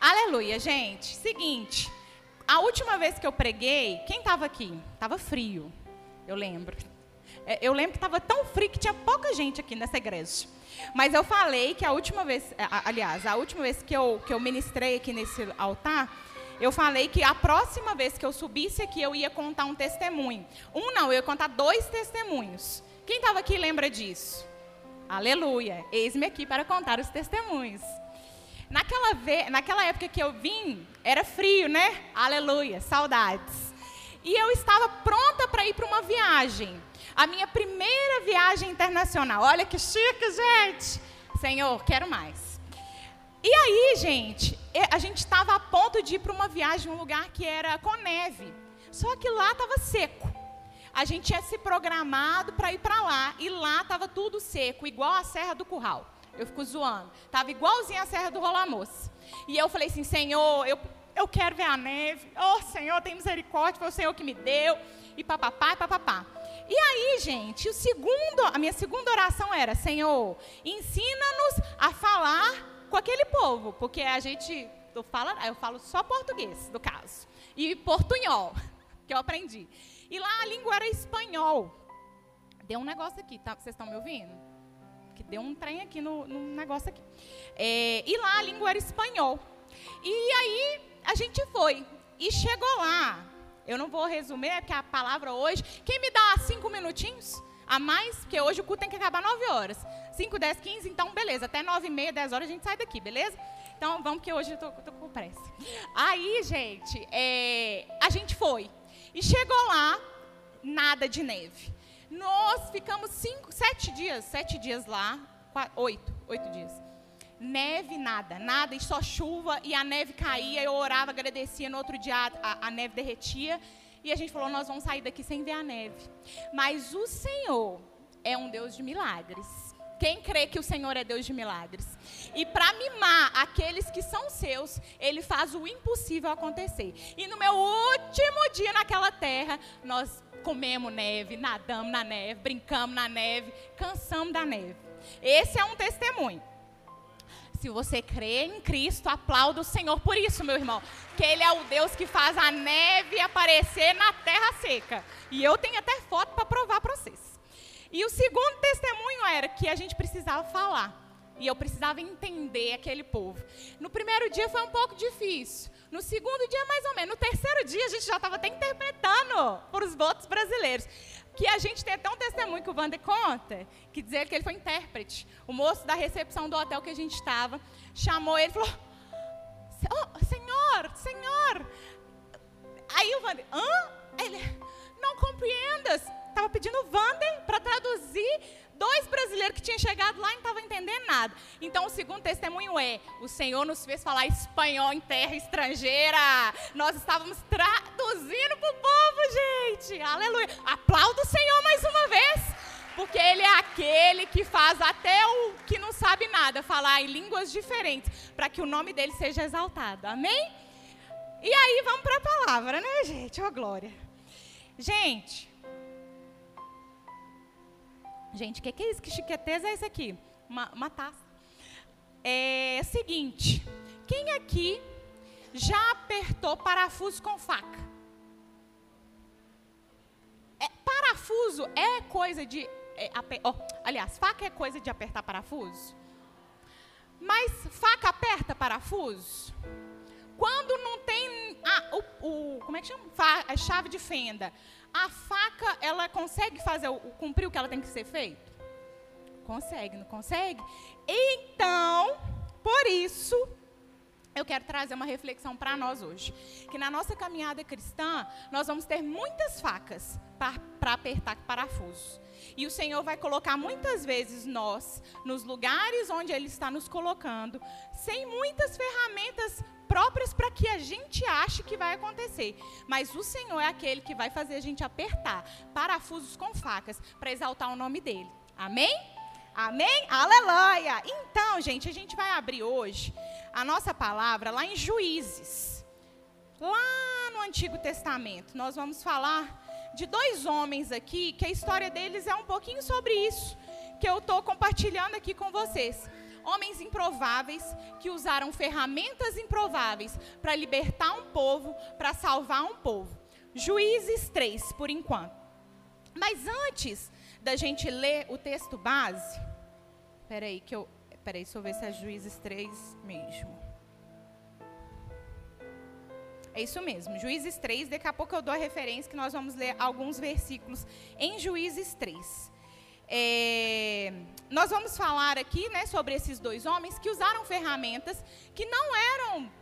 Aleluia, gente. Seguinte, a última vez que eu preguei, quem estava aqui? Tava frio, eu lembro. É, eu lembro que estava tão frio que tinha pouca gente aqui nessa igreja. Mas eu falei que a última vez, aliás, a última vez que eu, que eu ministrei aqui nesse altar, eu falei que a próxima vez que eu subisse aqui, eu ia contar um testemunho. Um não, eu ia contar dois testemunhos. Quem estava aqui lembra disso? Aleluia. Eis-me aqui para contar os testemunhos. Naquela, ve naquela época que eu vim, era frio, né? Aleluia, saudades. E eu estava pronta para ir para uma viagem. A minha primeira viagem internacional. Olha que chique, gente. Senhor, quero mais. E aí, gente, a gente estava a ponto de ir para uma viagem, um lugar que era com neve. Só que lá estava seco. A gente tinha se programado para ir para lá e lá estava tudo seco, igual a Serra do Curral. Eu fico zoando. Tava igualzinho a Serra do Rolamoço. E eu falei assim, Senhor, eu, eu quero ver a neve. Oh, Senhor, tem misericórdia, foi o Senhor que me deu. E papapá, e papapá. E aí, gente, o segundo, a minha segunda oração era, Senhor, ensina-nos a falar com aquele povo, porque a gente, eu falo, eu falo só português, no caso, e portunhol, que eu aprendi. E lá a língua era espanhol. Deu um negócio aqui, tá? Vocês estão me ouvindo? Que deu um trem aqui no, no negócio aqui. É, e lá a língua era espanhol. E aí a gente foi. E chegou lá, eu não vou resumir, é porque a palavra hoje. Quem me dá cinco minutinhos a mais? Porque hoje o culto tem que acabar nove horas. Cinco, dez, quinze, então beleza. Até nove e meia, dez horas a gente sai daqui, beleza? Então vamos, que hoje eu tô, tô com pressa. Aí, gente, é, a gente foi. E chegou lá, nada de neve. Nós ficamos cinco, sete dias, sete dias lá, quatro, oito, oito dias neve, nada, nada, e só chuva, e a neve caía, eu orava, agradecia, no outro dia a, a, neve derretia, e a gente falou, nós vamos sair daqui sem ver a neve. Mas o Senhor é um Deus de milagres. Quem crê que o Senhor é Deus de milagres? E para mimar aqueles que são seus, Ele faz o impossível acontecer. E no meu último dia naquela terra, nós comemos neve, nadamos na neve, brincamos na neve, cansamos da neve. Esse é um testemunho. Se você crê em Cristo, aplauda o Senhor por isso, meu irmão. Que Ele é o Deus que faz a neve aparecer na terra seca. E eu tenho até foto para provar para vocês. E o segundo testemunho era que a gente precisava falar. E eu precisava entender aquele povo. No primeiro dia foi um pouco difícil. No segundo dia, mais ou menos. No terceiro dia, a gente já estava até interpretando para os votos brasileiros que a gente tem até um testemunho que o Wander conta, que dizia que ele foi intérprete. O moço da recepção do hotel que a gente estava chamou ele e falou: oh, Senhor, Senhor. Aí o Wander, hã? Ele, não compreendas. Estava pedindo o Wander para traduzir dois brasileiros que tinham chegado lá e não estavam entendendo nada. Então, o segundo testemunho é: o Senhor nos fez falar espanhol em terra estrangeira. Nós estávamos traduzindo para o povo, gente. Aleluia. Aplauda o Senhor mais uma vez. Porque Ele é aquele que faz até o que não sabe nada falar em línguas diferentes, para que o nome dele seja exaltado. Amém? E aí vamos para a palavra, né, gente? Ô, oh, glória. Gente, Gente, o que, que é isso? Que chiqueteza é isso aqui? Uma, uma taça. É seguinte: quem aqui já apertou parafuso com faca? É, parafuso é coisa de. É, oh, aliás, faca é coisa de apertar parafuso? Mas faca aperta parafuso? Quando não tem ah, o, o, como é que chama? A chave de fenda a faca, ela consegue fazer o, cumprir o que ela tem que ser feito? Consegue, não consegue? Então, por isso, eu quero trazer uma reflexão para nós hoje. Que na nossa caminhada cristã, nós vamos ter muitas facas para apertar parafusos. E o Senhor vai colocar muitas vezes nós nos lugares onde Ele está nos colocando, sem muitas ferramentas próprias para que a gente ache que vai acontecer. Mas o Senhor é aquele que vai fazer a gente apertar parafusos com facas para exaltar o nome dele. Amém? Amém? Aleluia! Então, gente, a gente vai abrir hoje a nossa palavra lá em Juízes. Lá no Antigo Testamento. Nós vamos falar de dois homens aqui, que a história deles é um pouquinho sobre isso, que eu estou compartilhando aqui com vocês. Homens improváveis que usaram ferramentas improváveis para libertar um povo, para salvar um povo. Juízes 3, por enquanto. Mas antes da gente ler o texto base, peraí que eu, peraí, deixa eu ver se é Juízes 3 mesmo. É isso mesmo, Juízes 3, daqui a pouco eu dou a referência que nós vamos ler alguns versículos em Juízes 3. É, nós vamos falar aqui né, sobre esses dois homens que usaram ferramentas que não eram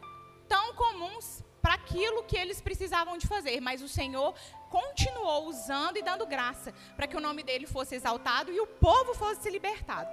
tão comuns para aquilo que eles precisavam de fazer, mas o Senhor continuou usando e dando graça para que o nome dele fosse exaltado e o povo fosse libertado.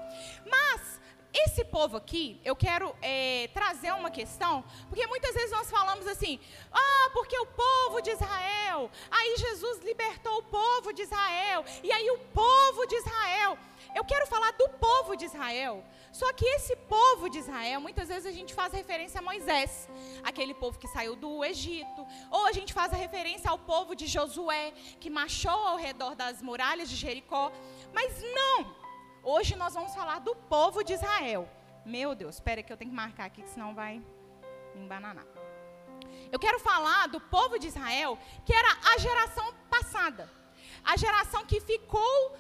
Mas esse povo aqui, eu quero é, trazer uma questão, porque muitas vezes nós falamos assim, ah, porque o povo de Israel, aí Jesus libertou o povo de Israel, e aí o povo de Israel. Eu quero falar do povo de Israel. Só que esse povo de Israel, muitas vezes a gente faz referência a Moisés, aquele povo que saiu do Egito, ou a gente faz a referência ao povo de Josué, que marchou ao redor das muralhas de Jericó. Mas não! Hoje nós vamos falar do povo de Israel. Meu Deus, espera que eu tenho que marcar aqui, senão vai me embananar. Eu quero falar do povo de Israel, que era a geração passada. A geração que ficou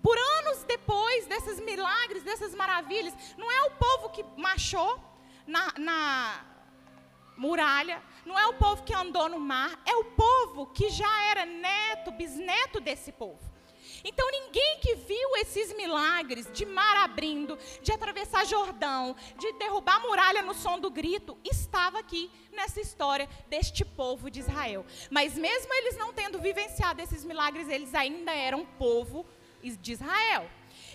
por anos depois desses milagres, dessas maravilhas. Não é o povo que marchou na, na muralha, não é o povo que andou no mar, é o povo que já era neto, bisneto desse povo. Então ninguém que viu esses milagres de mar abrindo, de atravessar Jordão, de derrubar a muralha no som do grito, estava aqui nessa história deste povo de Israel. Mas mesmo eles não tendo vivenciado esses milagres, eles ainda eram povo de Israel.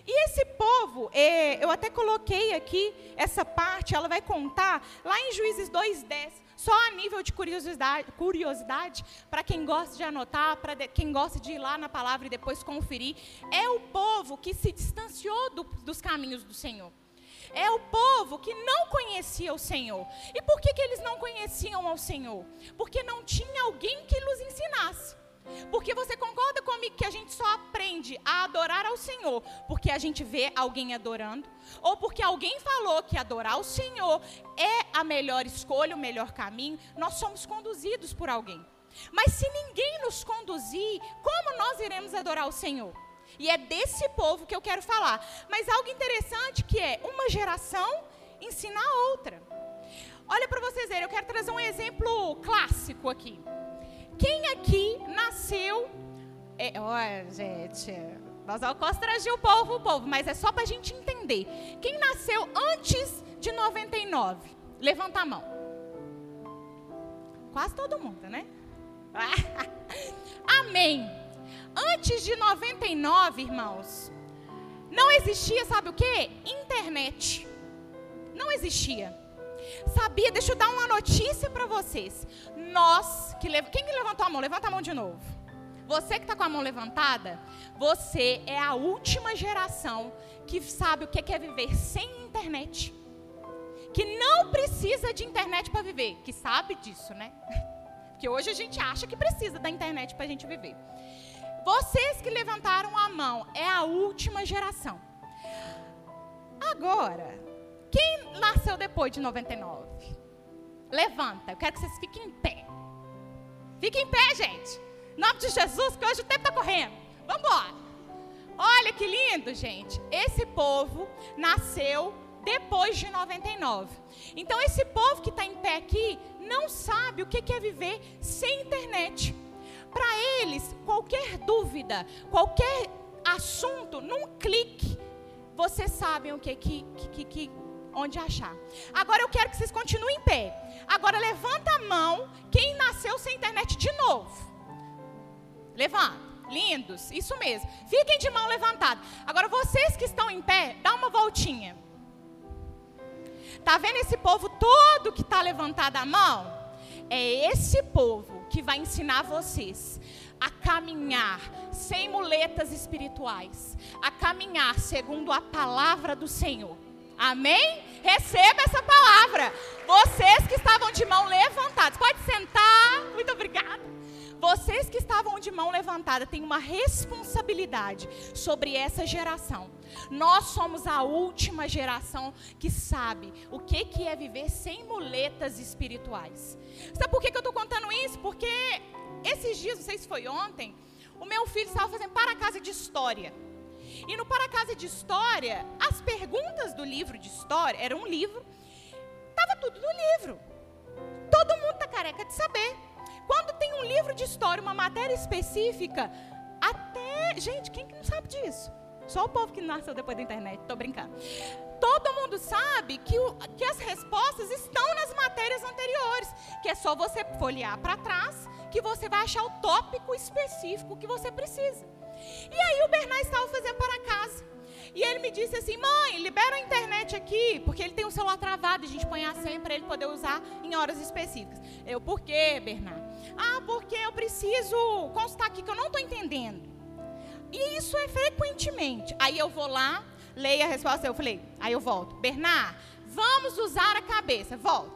E esse povo, é, eu até coloquei aqui essa parte, ela vai contar lá em Juízes 2,10 só a nível de curiosidade, curiosidade para quem gosta de anotar, para quem gosta de ir lá na palavra e depois conferir, é o povo que se distanciou do, dos caminhos do Senhor. É o povo que não conhecia o Senhor. E por que, que eles não conheciam ao Senhor? Porque não tinha alguém que nos ensinasse. Porque você concorda comigo que a gente só aprende a adorar ao Senhor porque a gente vê alguém adorando? Ou porque alguém falou que adorar o Senhor é a melhor escolha, o melhor caminho? Nós somos conduzidos por alguém. Mas se ninguém nos conduzir, como nós iremos adorar o Senhor? E é desse povo que eu quero falar. Mas algo interessante que é uma geração ensina a outra. Olha para vocês verem, eu quero trazer um exemplo clássico aqui. Quem aqui nasceu. É, olha, gente, nós vamos constranger o povo, o povo, mas é só para a gente entender. Quem nasceu antes de 99? Levanta a mão. Quase todo mundo, né? Amém. Antes de 99, irmãos, não existia, sabe o que? Internet. Não existia. Sabia? Deixa eu dar uma notícia para vocês. Nós que lev... quem que levantou a mão? Levanta a mão de novo. Você que está com a mão levantada, você é a última geração que sabe o que é viver sem internet. Que não precisa de internet para viver. Que sabe disso, né? Porque hoje a gente acha que precisa da internet para a gente viver. Vocês que levantaram a mão é a última geração. Agora, quem nasceu depois de 99? Levanta, eu quero que vocês fiquem em pé. Fiquem em pé, gente. Em nome de Jesus, que hoje o tempo está correndo. Vamos embora. Olha que lindo, gente. Esse povo nasceu depois de 99. Então, esse povo que está em pé aqui não sabe o que é viver sem internet. Para eles, qualquer dúvida, qualquer assunto, num clique, vocês sabem o que, que, que, que onde achar. Agora eu quero que vocês continuem em pé. Agora levanta a mão quem nasceu sem internet de novo. Levanta. Lindos, isso mesmo. Fiquem de mão levantada. Agora vocês que estão em pé, dá uma voltinha. Tá vendo esse povo todo que está levantado a mão? É esse povo que vai ensinar vocês a caminhar sem muletas espirituais, a caminhar segundo a palavra do Senhor. Amém? Receba essa palavra. Vocês que estavam de mão levantadas, pode sentar. Muito obrigada. Vocês que estavam de mão levantada têm uma responsabilidade sobre essa geração. Nós somos a última geração que sabe o que, que é viver sem muletas espirituais. Sabe por que eu estou contando isso? Porque esses dias, não sei se foi ontem, o meu filho estava fazendo para casa de história. E no para casa de história, as perguntas do livro de história, era um livro, estava tudo no livro. Todo mundo está careca de saber. Quando tem um livro de história, uma matéria específica, até. Gente, quem que não sabe disso? Só o povo que nasceu depois da internet, estou brincando. Todo mundo sabe que, o, que as respostas estão nas matérias anteriores, que é só você folhear para trás, que você vai achar o tópico específico que você precisa. E aí o Bernard estava fazendo para casa. E ele me disse assim: mãe, libera a internet aqui, porque ele tem um celular travado, a gente põe a senha para ele poder usar em horas específicas. Eu, por quê, Bernard? Ah, porque eu preciso constar aqui que eu não estou entendendo. E isso é frequentemente. Aí eu vou lá, leio a resposta, eu falei, aí eu volto. Bernard, vamos usar a cabeça. Volto.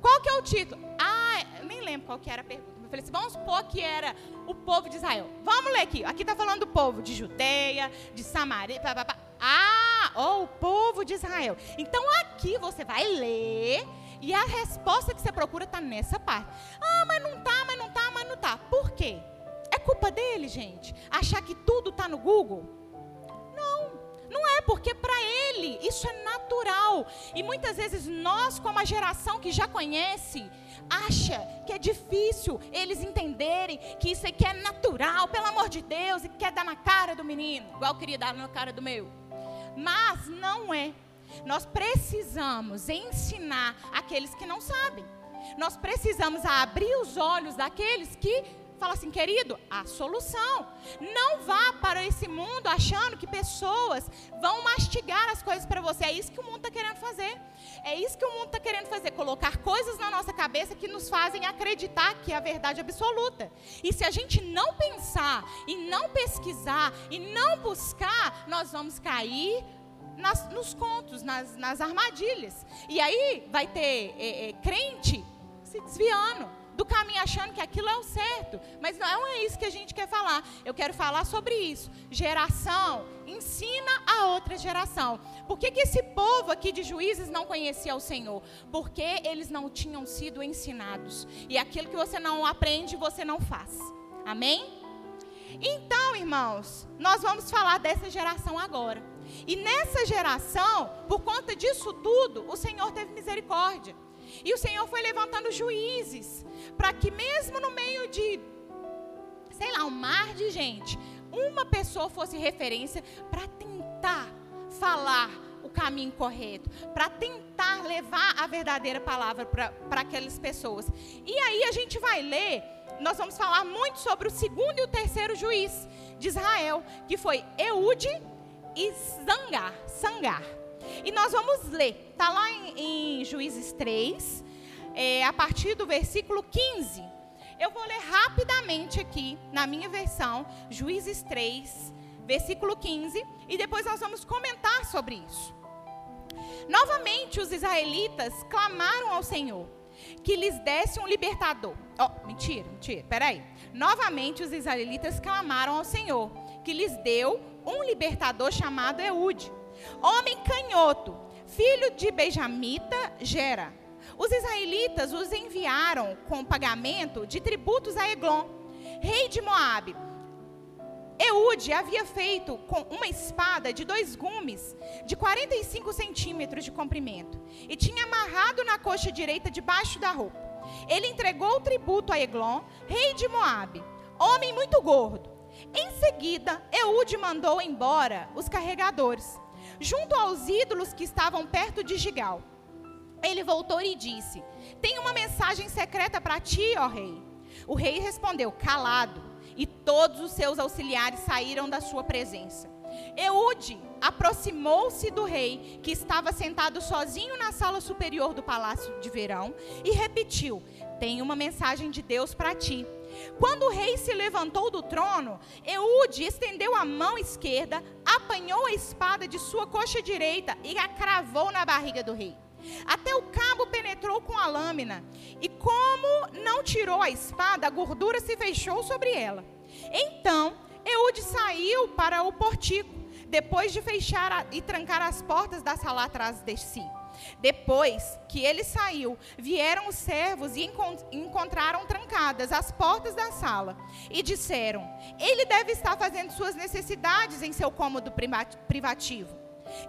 Qual que é o título? Ah, nem lembro qual que era a pergunta. Falei assim, vamos supor que era o povo de Israel. Vamos ler aqui. Aqui está falando do povo de Judeia, de Samaria. Pá, pá, pá. Ah, oh, o povo de Israel. Então aqui você vai ler e a resposta que você procura está nessa parte. Ah, mas não tá, mas não tá, mas não tá. Por quê? É culpa dele, gente. Achar que tudo está no Google? Não é, porque para ele isso é natural. E muitas vezes nós, como a geração que já conhece, acha que é difícil eles entenderem que isso aqui é natural, pelo amor de Deus, e quer dar na cara do menino, igual eu queria dar na cara do meu. Mas não é. Nós precisamos ensinar aqueles que não sabem. Nós precisamos abrir os olhos daqueles que fala assim, querido, a solução. Não vá para esse mundo achando que pessoas vão mastigar as coisas para você. É isso que o mundo está querendo fazer. É isso que o mundo está querendo fazer, colocar coisas na nossa cabeça que nos fazem acreditar que é a verdade absoluta. E se a gente não pensar e não pesquisar e não buscar, nós vamos cair nas, nos contos, nas, nas, armadilhas. E aí vai ter é, é, crente se desviando do caminho achando que aquilo é o certo. Mas não é isso que a gente quer falar. Eu quero falar sobre isso. Geração ensina a outra geração. Por que, que esse povo aqui de juízes não conhecia o Senhor? Porque eles não tinham sido ensinados. E aquilo que você não aprende, você não faz. Amém? Então, irmãos, nós vamos falar dessa geração agora. E nessa geração, por conta disso tudo, o Senhor teve misericórdia. E o Senhor foi levantando juízes, para que mesmo no meio de, sei lá, um mar de gente, uma pessoa fosse referência para tentar falar o caminho correto, para tentar levar a verdadeira palavra para aquelas pessoas. E aí a gente vai ler, nós vamos falar muito sobre o segundo e o terceiro juiz de Israel, que foi Eude e Zangar. Sangar. E nós vamos ler, está lá em, em, Juízes 3, é, a partir do versículo 15. Eu vou ler rapidamente aqui, na minha versão, Juízes 3, versículo 15, e depois nós vamos comentar sobre isso. Novamente os israelitas clamaram ao Senhor que lhes desse um libertador. Oh, mentira, mentira, peraí. Novamente os israelitas clamaram ao Senhor que lhes deu um libertador chamado Eude Homem canhoto, filho de Benjamita, Gera. Os israelitas os enviaram com pagamento de tributos a Eglon, rei de Moabe. Eude havia feito com uma espada de dois gumes, de 45 centímetros de comprimento, e tinha amarrado na coxa direita debaixo da roupa. Ele entregou o tributo a Eglon, rei de Moabe, homem muito gordo. Em seguida, Eude mandou embora os carregadores junto aos ídolos que estavam perto de Gigal. Ele voltou e disse: Tenho uma mensagem secreta para ti, ó rei. O rei respondeu: Calado. E todos os seus auxiliares saíram da sua presença. Eude aproximou-se do rei, que estava sentado sozinho na sala superior do palácio de verão, e repetiu: Tenho uma mensagem de Deus para ti. Quando o rei se levantou do trono, Eude estendeu a mão esquerda, apanhou a espada de sua coxa direita e a cravou na barriga do rei. Até o cabo penetrou com a lâmina, e como não tirou a espada, a gordura se fechou sobre ela. Então Eude saiu para o portico, depois de fechar e trancar as portas da sala atrás de si. Depois que ele saiu, vieram os servos e encontraram trancadas as portas da sala e disseram: Ele deve estar fazendo suas necessidades em seu cômodo privativo.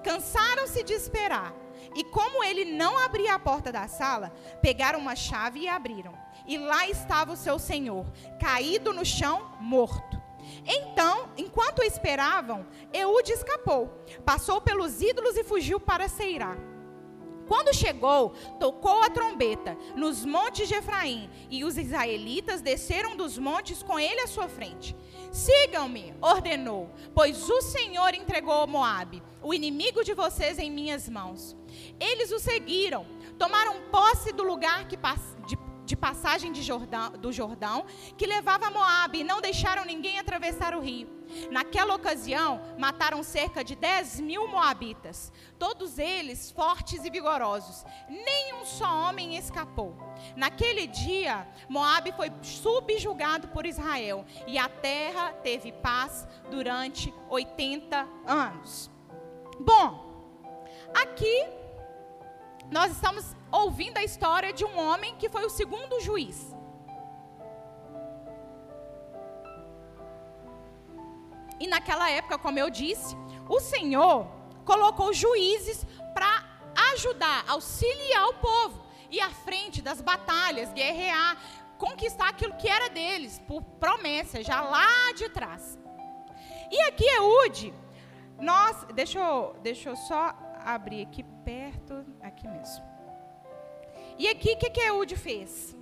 Cansaram-se de esperar e, como ele não abria a porta da sala, pegaram uma chave e abriram. E lá estava o seu senhor, caído no chão, morto. Então, enquanto esperavam, Eude escapou, passou pelos ídolos e fugiu para Seirá. Quando chegou, tocou a trombeta nos montes de Efraim, e os israelitas desceram dos montes com ele à sua frente. Sigam-me, ordenou, pois o Senhor entregou Moabe, o inimigo de vocês, em minhas mãos. Eles o seguiram, tomaram posse do lugar que, de de passagem de Jordão, do Jordão, que levava a Moabe, e não deixaram ninguém atravessar o rio. Naquela ocasião, mataram cerca de 10 mil moabitas, todos eles fortes e vigorosos. Nenhum só homem escapou. Naquele dia, Moabe foi subjugado por Israel, e a terra teve paz durante 80 anos. Bom, aqui nós estamos ouvindo a história de um homem que foi o segundo juiz. E naquela época, como eu disse, o Senhor colocou juízes para ajudar, auxiliar o povo, ir à frente das batalhas, guerrear, conquistar aquilo que era deles, por promessa, já lá de trás. E aqui, Eude, nós, deixa eu, deixa eu só abrir aqui perto, aqui mesmo. E aqui, o que, que Eude fez?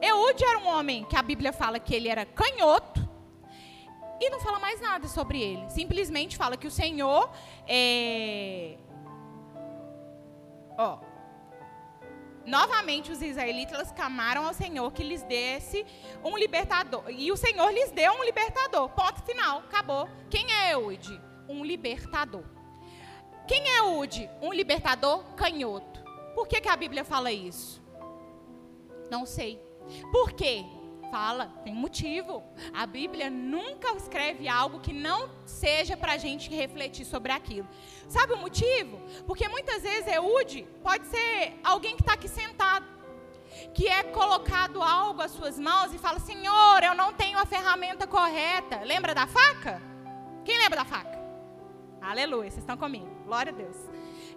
Eude era um homem que a Bíblia fala que ele era canhoto, e não fala mais nada sobre ele. Simplesmente fala que o Senhor é... Ó, novamente os israelitas clamaram ao Senhor que lhes desse um libertador. E o Senhor lhes deu um libertador. Ponto final, acabou. Quem é Eude? Um libertador. Quem é Ude? Um libertador canhoto. Por que, que a Bíblia fala isso? Não sei. Por quê? Fala, tem motivo. A Bíblia nunca escreve algo que não seja para a gente refletir sobre aquilo. Sabe o motivo? Porque muitas vezes Eude pode ser alguém que está aqui sentado, que é colocado algo às suas mãos e fala: Senhor, eu não tenho a ferramenta correta. Lembra da faca? Quem lembra da faca? Aleluia, vocês estão comigo. Glória a Deus.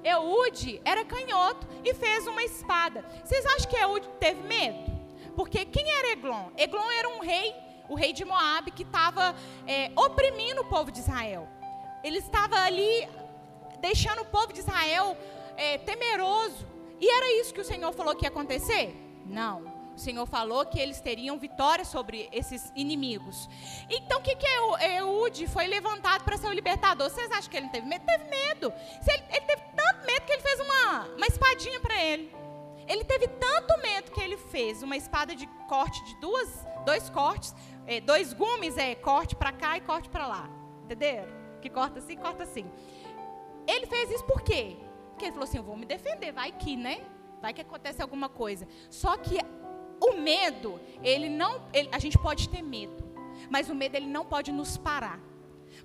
Eude era canhoto e fez uma espada. Vocês acham que Eude teve medo? Porque quem era Eglon? Eglon era um rei, o rei de Moab, que estava é, oprimindo o povo de Israel. Ele estava ali deixando o povo de Israel é, temeroso. E era isso que o Senhor falou que ia acontecer? Não. O Senhor falou que eles teriam vitória sobre esses inimigos. Então, o que, que Eude foi levantado para ser o libertador? Vocês acham que ele teve medo? Teve medo. Ele, ele teve tanto medo que ele fez uma, uma espadinha para ele. Ele teve tanto medo que ele fez uma espada de corte de duas, dois cortes, é, dois gumes, é corte para cá e corte para lá. Entenderam? Que corta assim, corta assim. Ele fez isso por quê? Porque ele falou assim: eu vou me defender, vai que, né? Vai que acontece alguma coisa. Só que o medo, ele não, ele, a gente pode ter medo, mas o medo ele não pode nos parar.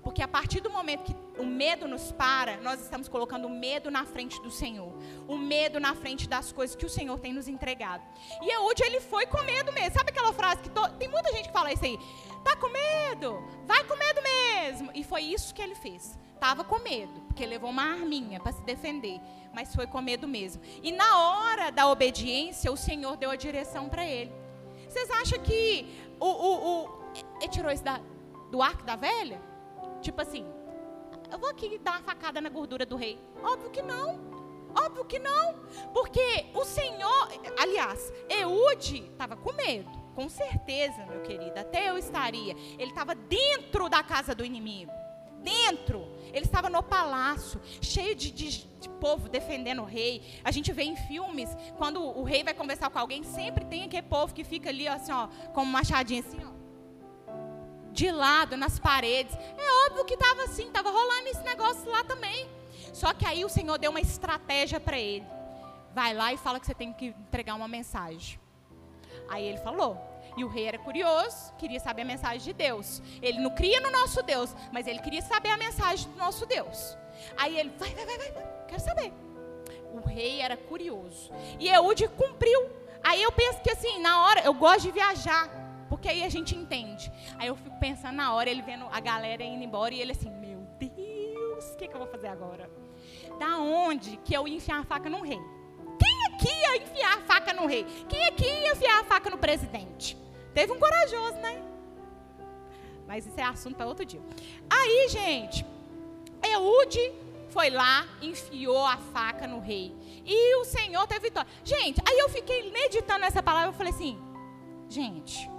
Porque a partir do momento que o medo nos para, nós estamos colocando o medo na frente do Senhor. O medo na frente das coisas que o Senhor tem nos entregado. E Eude, ele foi com medo mesmo. Sabe aquela frase que to... tem muita gente que fala isso aí? Tá com medo? Vai com medo mesmo. E foi isso que ele fez. Tava com medo, porque levou uma arminha para se defender mas foi com medo mesmo. E na hora da obediência, o Senhor deu a direção para ele. Vocês acham que o, o, o, ele tirou isso da, do arco da velha? Tipo assim, eu vou aqui dar uma facada na gordura do rei. Óbvio que não. Óbvio que não. Porque o Senhor, aliás, Eude estava com medo. Com certeza, meu querido, até eu estaria. Ele estava dentro da casa do inimigo. Dentro. Ele estava no palácio, cheio de, de, de, povo defendendo o rei. A gente vê em filmes, quando o rei vai conversar com alguém, sempre tem aquele povo que fica ali, assim, ó, com um machadinho assim, ó. De lado, nas paredes. É óbvio que estava assim, estava rolando esse negócio lá também. Só que aí o Senhor deu uma estratégia para ele. Vai lá e fala que você tem que entregar uma mensagem. Aí ele falou. E o rei era curioso, queria saber a mensagem de Deus. Ele não cria no nosso Deus, mas ele queria saber a mensagem do nosso Deus. Aí ele, vai, vai, vai, vai, quero saber. O rei era curioso. E Eude cumpriu. Aí eu penso que assim, na hora, eu gosto de viajar, porque aí a gente entende. Aí eu fico pensando na hora, ele vendo a galera indo embora e ele assim, meu Deus, o que, que eu vou fazer agora? Da onde que eu ia enfiar a faca no rei? Quem aqui ia enfiar a faca no rei? Quem aqui ia enfiar a faca no presidente? Teve um corajoso, né? Mas isso é assunto para outro dia. Aí, gente, Eude foi lá, enfiou a faca no rei. E o Senhor teve vitória. Gente, aí eu fiquei meditando nessa palavra e falei assim: gente,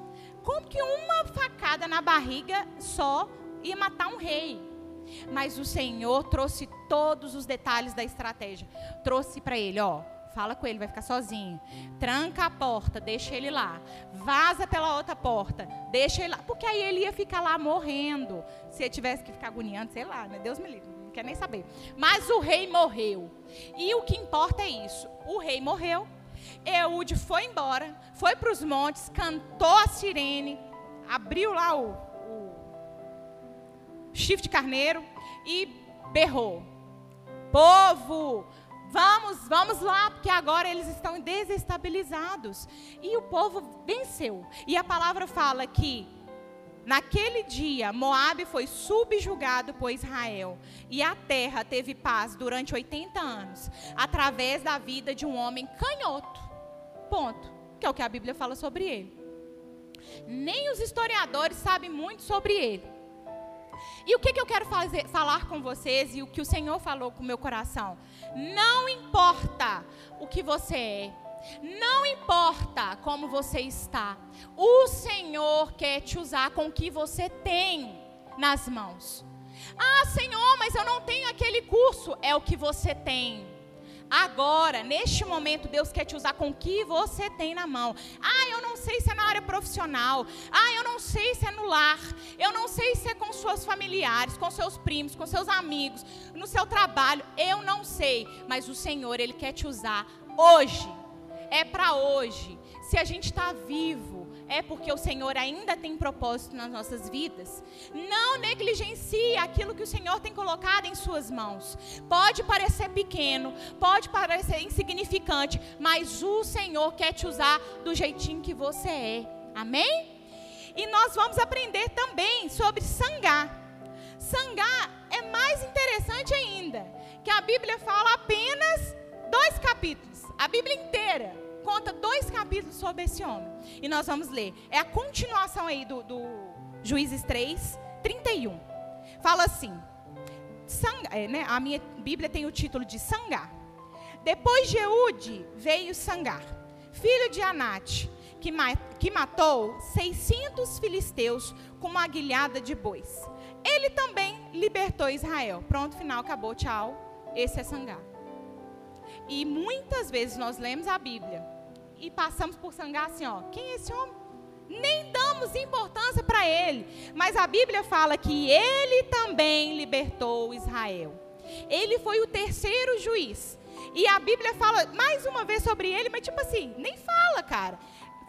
como que uma facada na barriga só ia matar um rei? Mas o Senhor trouxe todos os detalhes da estratégia. Trouxe para ele, ó, Fala com ele, vai ficar sozinho. Tranca a porta, deixa ele lá. Vaza pela outra porta, deixa ele lá. Porque aí ele ia ficar lá morrendo. Se ele tivesse que ficar agoniando, sei lá, né? Deus me livre, não quer nem saber. Mas o rei morreu. E o que importa é isso: o rei morreu. Eude foi embora, foi para os montes, cantou a sirene, abriu lá o, o chifre de carneiro e berrou: Povo, Vamos, vamos lá, porque agora eles estão desestabilizados. E o povo venceu. E a palavra fala que naquele dia Moabe foi subjugado por Israel e a terra teve paz durante 80 anos, através da vida de um homem canhoto. Ponto. Que é o que a Bíblia fala sobre ele. Nem os historiadores sabem muito sobre ele. E o que, que eu quero fazer, falar com vocês e o que o Senhor falou com o meu coração? Não importa o que você é, não importa como você está, o Senhor quer te usar com o que você tem nas mãos. Ah, Senhor, mas eu não tenho aquele curso. É o que você tem. Agora, neste momento, Deus quer te usar com o que você tem na mão. Ah, eu não sei se é na área profissional. Ah, eu não sei se é no lar. Eu não sei se é com seus familiares, com seus primos, com seus amigos, no seu trabalho. Eu não sei. Mas o Senhor, Ele quer te usar hoje. É para hoje. Se a gente está vivo é porque o Senhor ainda tem propósito nas nossas vidas. Não negligencie aquilo que o Senhor tem colocado em suas mãos. Pode parecer pequeno, pode parecer insignificante, mas o Senhor quer te usar do jeitinho que você é. Amém? E nós vamos aprender também sobre Sangá. Sangá é mais interessante ainda, que a Bíblia fala apenas dois capítulos, a Bíblia inteira conta dois capítulos sobre esse homem. E nós vamos ler. É a continuação aí do, do Juízes 3, 31. Fala assim: é, né, a minha Bíblia tem o título de Sangar. Depois de Eude veio Sangar, filho de Anate, que, ma que matou 600 filisteus com uma aguilhada de bois. Ele também libertou Israel. Pronto, final, acabou, tchau. Esse é Sangar. E muitas vezes nós lemos a Bíblia e passamos por sangar assim, ó. Quem é esse homem? Nem damos importância para ele. Mas a Bíblia fala que ele também libertou Israel. Ele foi o terceiro juiz. E a Bíblia fala mais uma vez sobre ele, mas tipo assim, nem fala, cara.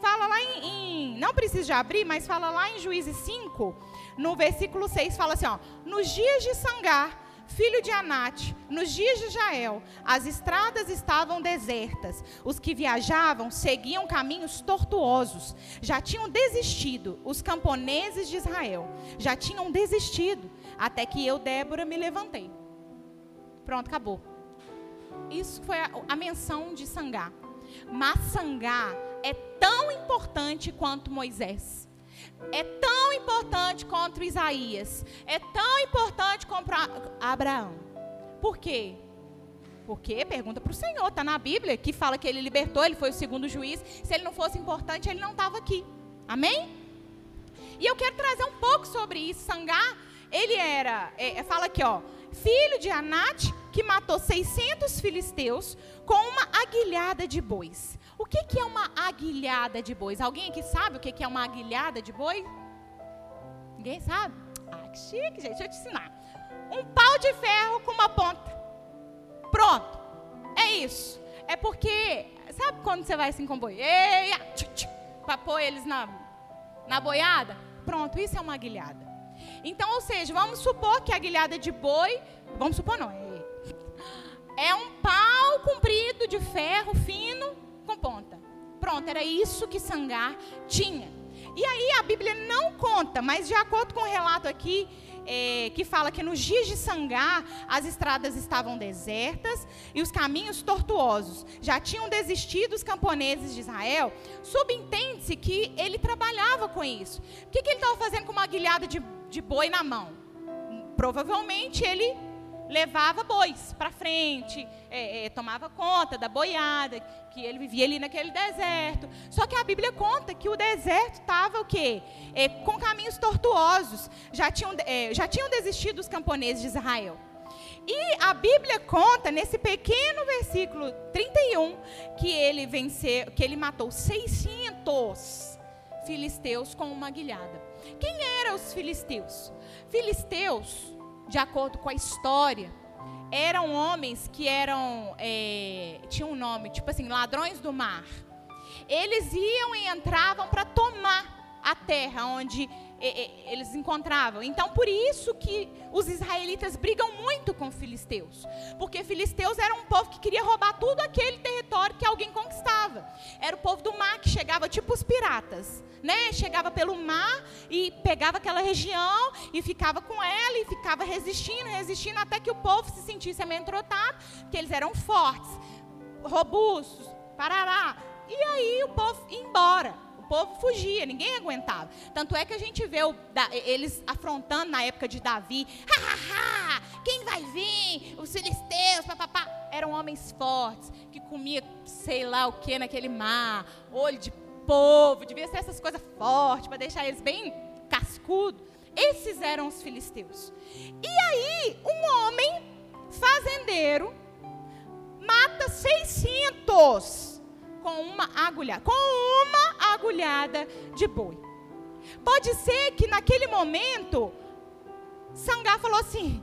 Fala lá em, em não precisa já abrir, mas fala lá em Juízes 5, no versículo 6, fala assim, ó. Nos dias de Sangar, filho de Anate, nos dias de Jael, as estradas estavam desertas. Os que viajavam seguiam caminhos tortuosos. Já tinham desistido os camponeses de Israel. Já tinham desistido. Até que eu, Débora, me levantei. Pronto, acabou. Isso foi a, a menção de Sangá. Mas Sangá é tão importante quanto Moisés é tão importante contra Isaías, é tão importante contra Abraão. Por quê? Porque pergunta para o Senhor, está na Bíblia, que fala que ele libertou, ele foi o segundo juiz. Se ele não fosse importante, ele não estava aqui. Amém? E eu quero trazer um pouco sobre isso. Sangá, ele era, é, é fala aqui, ó, filho de Anate, que matou 600 filisteus com uma aguilhada de bois. O que, que é uma aguilhada de bois? Alguém aqui sabe o que, que é uma aguilhada de boi? Ninguém sabe? Ah, que chique, gente. Deixa eu te ensinar. Um pau de ferro com uma ponta. Pronto. É isso. É porque, sabe quando você vai assim com boi? Para pôr eles na, na boiada? Pronto, isso é uma aguilhada. Então, ou seja, vamos supor que a aguilhada de boi, vamos supor não, é, é um pau comprido de ferro fino com ponta. Pronto, era isso que Sangar tinha. E aí a Bíblia não conta, mas de acordo com o relato aqui, é, que fala que nos dias de Sangar as estradas estavam desertas e os caminhos tortuosos. Já tinham desistido os camponeses de Israel. Subentende-se que ele trabalhava com isso. O que, que ele estava fazendo com uma guilhada de, de boi na mão? Provavelmente ele levava bois para frente, é, é, tomava conta da boiada, que ele vivia ali naquele deserto. Só que a Bíblia conta que o deserto estava o quê? É, com caminhos tortuosos. Já tinham, é, já tinham desistido os camponeses de Israel. E a Bíblia conta nesse pequeno versículo 31 que ele venceu, que ele matou 600 filisteus com uma guilhada. Quem eram os filisteus? Filisteus de acordo com a história, eram homens que eram. É, tinham um nome, tipo assim, ladrões do mar. Eles iam e entravam para tomar a terra onde eles encontravam. Então, por isso que os israelitas brigam muito com filisteus. Porque filisteus era um povo que queria roubar tudo aquele território que alguém conquistava. Era o povo do mar que chegava tipo os piratas. Né? Chegava pelo mar e pegava aquela região e ficava com ela e ficava resistindo, resistindo até que o povo se sentisse amedrontado, que eles eram fortes, robustos, parará. E aí o povo ia embora povo fugia, ninguém aguentava. Tanto é que a gente vê o, da, eles afrontando na época de Davi. Ha, ha, ha, quem vai vir? Os filisteus, papapá. Eram homens fortes, que comiam sei lá o que naquele mar, olho de povo, devia ser essas coisas fortes, para deixar eles bem cascudos. Esses eram os filisteus. E aí, um homem fazendeiro mata 600 com uma agulha, com uma agulhada de boi. Pode ser que naquele momento Sangá falou assim: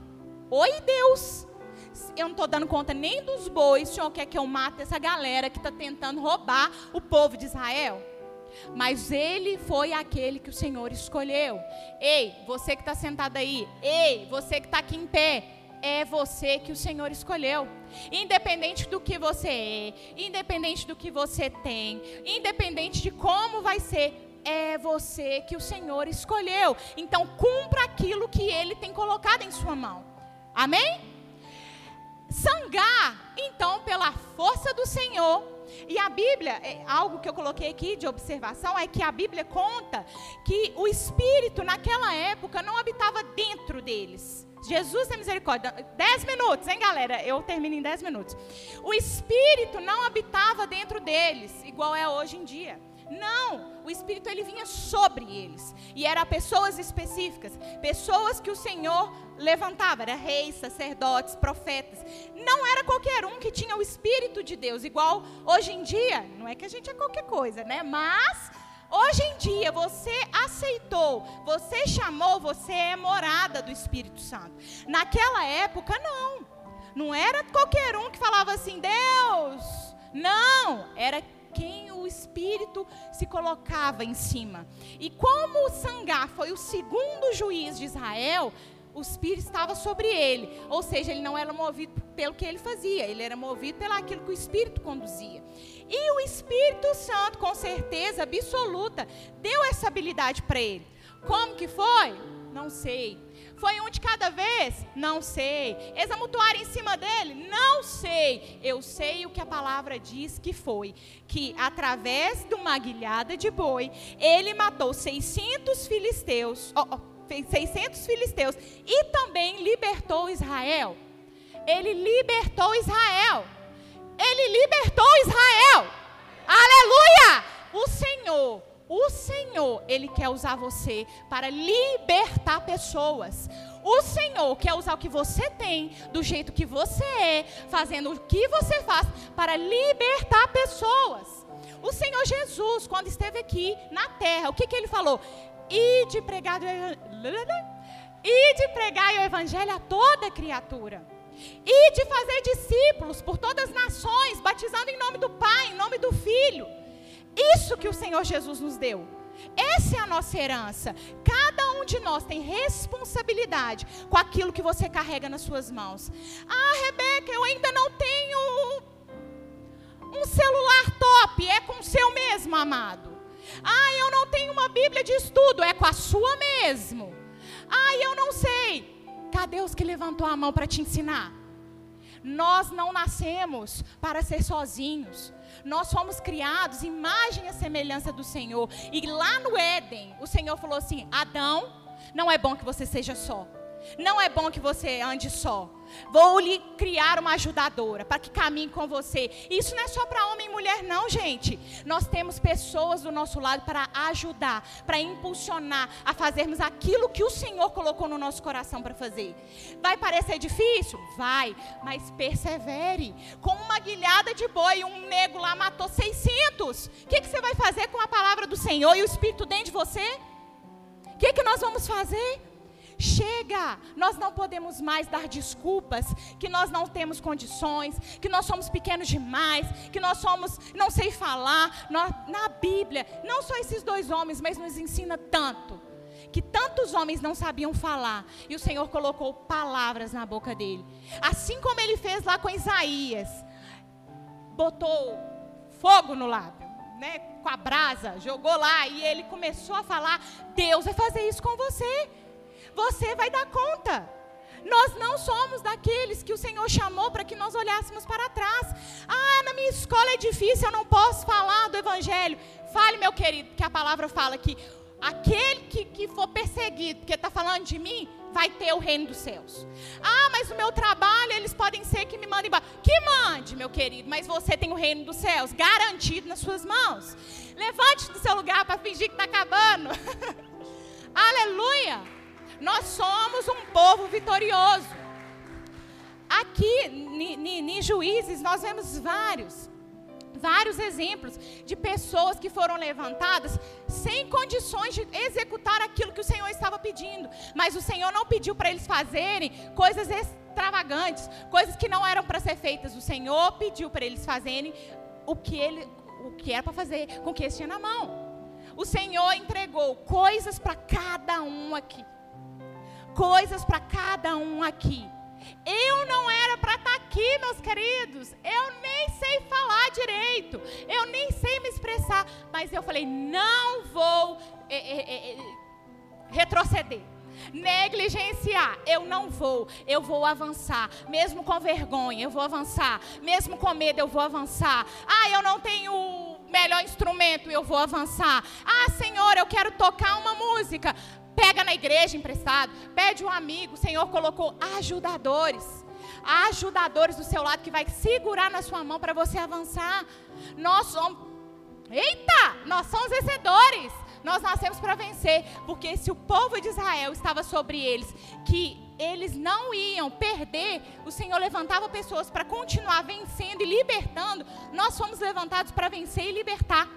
Oi Deus, eu não estou dando conta nem dos bois, o senhor quer que eu mate essa galera que está tentando roubar o povo de Israel? Mas ele foi aquele que o Senhor escolheu. Ei, você que está sentado aí, ei, você que está aqui em pé, é você que o Senhor escolheu. Independente do que você é, independente do que você tem, independente de como vai ser, é você que o Senhor escolheu. Então, cumpra aquilo que ele tem colocado em sua mão. Amém? Sangar, então, pela força do Senhor, e a Bíblia, é, algo que eu coloquei aqui de observação, é que a Bíblia conta que o Espírito, naquela época, não habitava dentro deles. Jesus tem misericórdia. Dez minutos, hein, galera? Eu termino em dez minutos. O Espírito não habitava dentro deles, igual é hoje em dia. Não, o Espírito ele vinha sobre eles. E era pessoas específicas, pessoas que o Senhor levantava, era reis, sacerdotes, profetas. Não era qualquer um que tinha o Espírito de Deus, igual hoje em dia. Não é que a gente é qualquer coisa, né? Mas Hoje em dia você aceitou, você chamou, você é morada do Espírito Santo. Naquela época, não. Não era qualquer um que falava assim, Deus. Não, era quem o Espírito se colocava em cima. E como Sangá foi o segundo juiz de Israel, o Espírito estava sobre ele. Ou seja, ele não era movido pelo que ele fazia, ele era movido pelo aquilo que o Espírito conduzia. E o Espírito Santo, com certeza absoluta, deu essa habilidade para ele. Como que foi? Não sei. Foi um de cada vez? Não sei. Eles em cima dele? Não sei. Eu sei o que a palavra diz que foi. Que através de uma guilhada de boi, ele matou 600 filisteus, oh, oh, 600 filisteus e também libertou Israel. Ele libertou Israel. Ele libertou Israel. Aleluia! O Senhor, o Senhor, Ele quer usar você para libertar pessoas. O Senhor quer usar o que você tem, do jeito que você é, fazendo o que você faz, para libertar pessoas. O Senhor Jesus, quando esteve aqui na terra, o que, que ele falou? E de pregar, e de pregar o evangelho a toda criatura. E de fazer discípulos por todas as nações, batizando em nome do Pai, em nome do Filho. Isso que o Senhor Jesus nos deu. Essa é a nossa herança. Cada um de nós tem responsabilidade com aquilo que você carrega nas suas mãos. Ah, Rebeca, eu ainda não tenho um celular top. É com o seu mesmo, amado. Ah, eu não tenho uma Bíblia de estudo. É com a sua mesmo. Ah, eu não sei. Cadê os que levantou a mão para te ensinar? Nós não nascemos para ser sozinhos. Nós fomos criados imagem e semelhança do Senhor. E lá no Éden, o Senhor falou assim: Adão, não é bom que você seja só. Não é bom que você ande só. Vou lhe criar uma ajudadora para que caminhe com você. Isso não é só para homem e mulher, não, gente. Nós temos pessoas do nosso lado para ajudar, para impulsionar a fazermos aquilo que o Senhor colocou no nosso coração para fazer. Vai parecer difícil? Vai, mas persevere. Com uma guilhada de boi, um nego lá matou 600. O que, que você vai fazer com a palavra do Senhor e o Espírito dentro de você? O que, que nós vamos fazer? Chega! Nós não podemos mais dar desculpas que nós não temos condições, que nós somos pequenos demais, que nós somos, não sei falar. Nós, na Bíblia, não só esses dois homens, mas nos ensina tanto. Que tantos homens não sabiam falar, e o Senhor colocou palavras na boca dele. Assim como ele fez lá com Isaías, botou fogo no lábio, né, com a brasa, jogou lá e ele começou a falar: Deus vai fazer isso com você você vai dar conta. Nós não somos daqueles que o Senhor chamou para que nós olhássemos para trás. Ah, na minha escola é difícil, eu não posso falar do Evangelho. Fale, meu querido, que a palavra fala que aquele que, que for perseguido, porque está falando de mim, vai ter o reino dos céus. Ah, mas o meu trabalho, eles podem ser que me mandem embora. Que mande, meu querido, mas você tem o reino dos céus garantido nas suas mãos. Levante do seu lugar para fingir que está acabando. Aleluia! Nós somos um povo vitorioso. Aqui, em Juízes, nós vemos vários, vários exemplos de pessoas que foram levantadas sem condições de executar aquilo que o Senhor estava pedindo. Mas o Senhor não pediu para eles fazerem coisas extravagantes, coisas que não eram para ser feitas. O Senhor pediu para eles fazerem o que, ele, o que era para fazer com o que eles tinham na mão. O Senhor entregou coisas para cada um aqui coisas para cada um aqui. Eu não era para estar tá aqui, meus queridos. Eu nem sei falar direito. Eu nem sei me expressar. Mas eu falei: não vou é, é, é, retroceder. Negligenciar, eu não vou, eu vou avançar, mesmo com vergonha, eu vou avançar, mesmo com medo, eu vou avançar. Ah, eu não tenho o melhor instrumento, eu vou avançar. Ah, Senhor, eu quero tocar uma música. Pega na igreja emprestado, pede um amigo. O Senhor colocou ajudadores. Ajudadores do seu lado que vai segurar na sua mão para você avançar. Nós somos Eita, nós somos vencedores. Nós nascemos para vencer, porque se o povo de Israel estava sobre eles, que eles não iam perder, o Senhor levantava pessoas para continuar vencendo e libertando. Nós fomos levantados para vencer e libertar.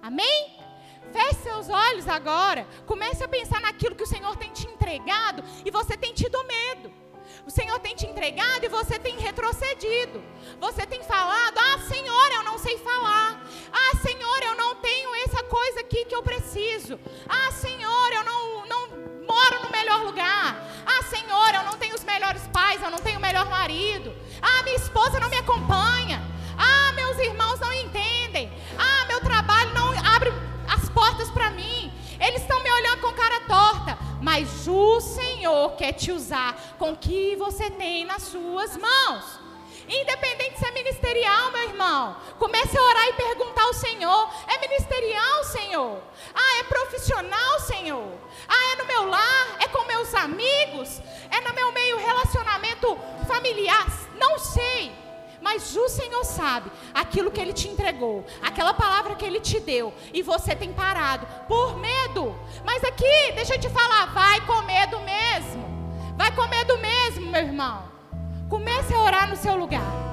Amém? Feche seus olhos agora. Comece a pensar naquilo que o Senhor tem te entregado e você tem tido medo. O Senhor tem te entregado e você tem retrocedido. Você tem falado: Ah, Senhor, eu não sei falar. Ah, Senhor, eu não tenho essa coisa aqui que eu preciso. Ah, Senhor, eu não, não moro no melhor lugar. Ah, Senhor, eu não tenho os melhores pais, eu não tenho o melhor marido. Ah, minha esposa não me acompanha. Mas o Senhor quer te usar com o que você tem nas suas mãos. Independente se é ministerial, meu irmão. Comece a orar e perguntar ao Senhor: é ministerial, Senhor? Ah, é profissional, Senhor? Ah, é no meu lar? É com meus amigos? É no meu meio relacionamento familiar? Não sei. Mas o Senhor sabe aquilo que Ele te entregou, aquela palavra que Ele te deu, e você tem parado por medo. Mas aqui, deixa eu te falar, vai com medo mesmo. Vai com medo mesmo, meu irmão. Comece a orar no seu lugar.